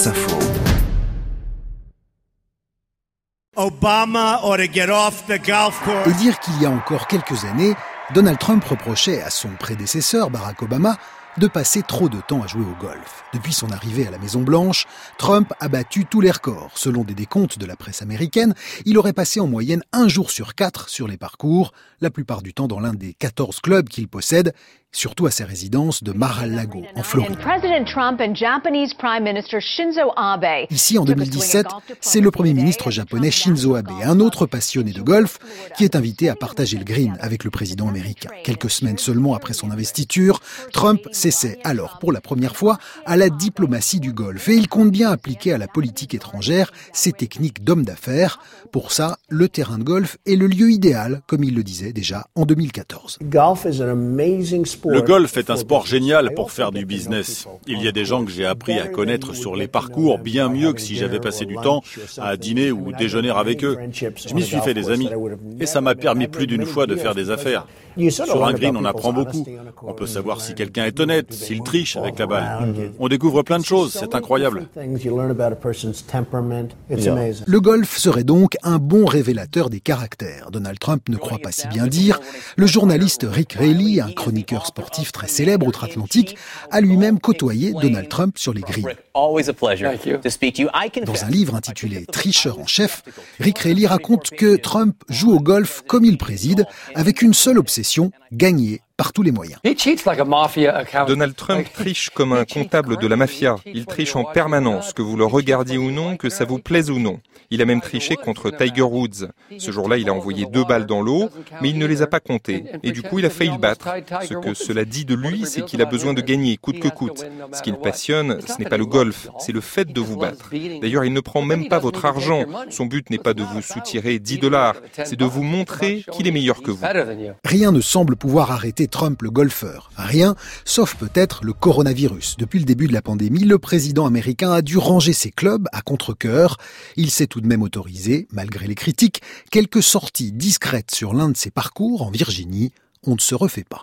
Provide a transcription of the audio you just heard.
France Info. Obama ought to get off the golf course. Et dire qu'il y a encore quelques années, Donald Trump reprochait à son prédécesseur Barack Obama de passer trop de temps à jouer au golf. Depuis son arrivée à la Maison Blanche, Trump a battu tous les records. Selon des décomptes de la presse américaine, il aurait passé en moyenne un jour sur quatre sur les parcours, la plupart du temps dans l'un des 14 clubs qu'il possède, surtout à ses résidences de Mar-a-Lago, en Floride. Ici, en 2017, c'est le Premier ministre japonais Shinzo Abe, un autre passionné de golf, qui est invité à partager le green avec le président américain. Quelques semaines seulement après son investiture, Trump s'essaie alors pour la première fois à la diplomatie du golf et il compte bien appliquer à la politique étrangère ses techniques d'homme d'affaires. Pour ça, le terrain de golf est le lieu idéal, comme il le disait déjà en 2014. Le golf est un sport génial pour faire du business. Il y a des gens que j'ai appris à connaître sur les parcours bien mieux que si j'avais passé du temps à dîner ou déjeuner avec eux. Je m'y suis fait des amis et ça m'a permis plus d'une fois de faire des affaires. Sur un green, on apprend beaucoup. On peut savoir si quelqu'un est honnête, s'il triche avec la balle. On découvre plein de choses, c'est incroyable. Le golf serait donc un bon révélateur des caractères. Donald Trump ne croit pas si bien dire. Le journaliste Rick Rayleigh, un chroniqueur sportif très célèbre outre-Atlantique, a lui-même côtoyé Donald Trump sur les greens. Dans un livre intitulé Tricheur en chef, Rick Rayleigh raconte que Trump joue au golf comme il préside, avec une seule obsession, gagner par tous les moyens. Donald Trump triche comme un comptable de la mafia. Il triche en permanence, que vous le regardiez ou non, que ça vous plaise ou non. Il a même triché contre Tiger Woods. Ce jour-là, il a envoyé deux balles dans l'eau, mais il ne les a pas comptées. Et du coup, il a failli le battre. Ce que cela dit de lui, c'est qu'il a besoin de gagner, coûte que coûte. Ce qui le passionne, ce n'est pas le golf, c'est le fait de vous battre. D'ailleurs, il ne prend même pas votre argent. Son but n'est pas de vous soutirer 10 dollars, c'est de vous montrer qu'il est meilleur que vous. Rien ne semble pouvoir arrêter Trump le golfeur. Rien, sauf peut-être le coronavirus. Depuis le début de la pandémie, le président américain a dû ranger ses clubs à contre-coeur. Il s'est tout de même autorisé, malgré les critiques, quelques sorties discrètes sur l'un de ses parcours en Virginie. On ne se refait pas.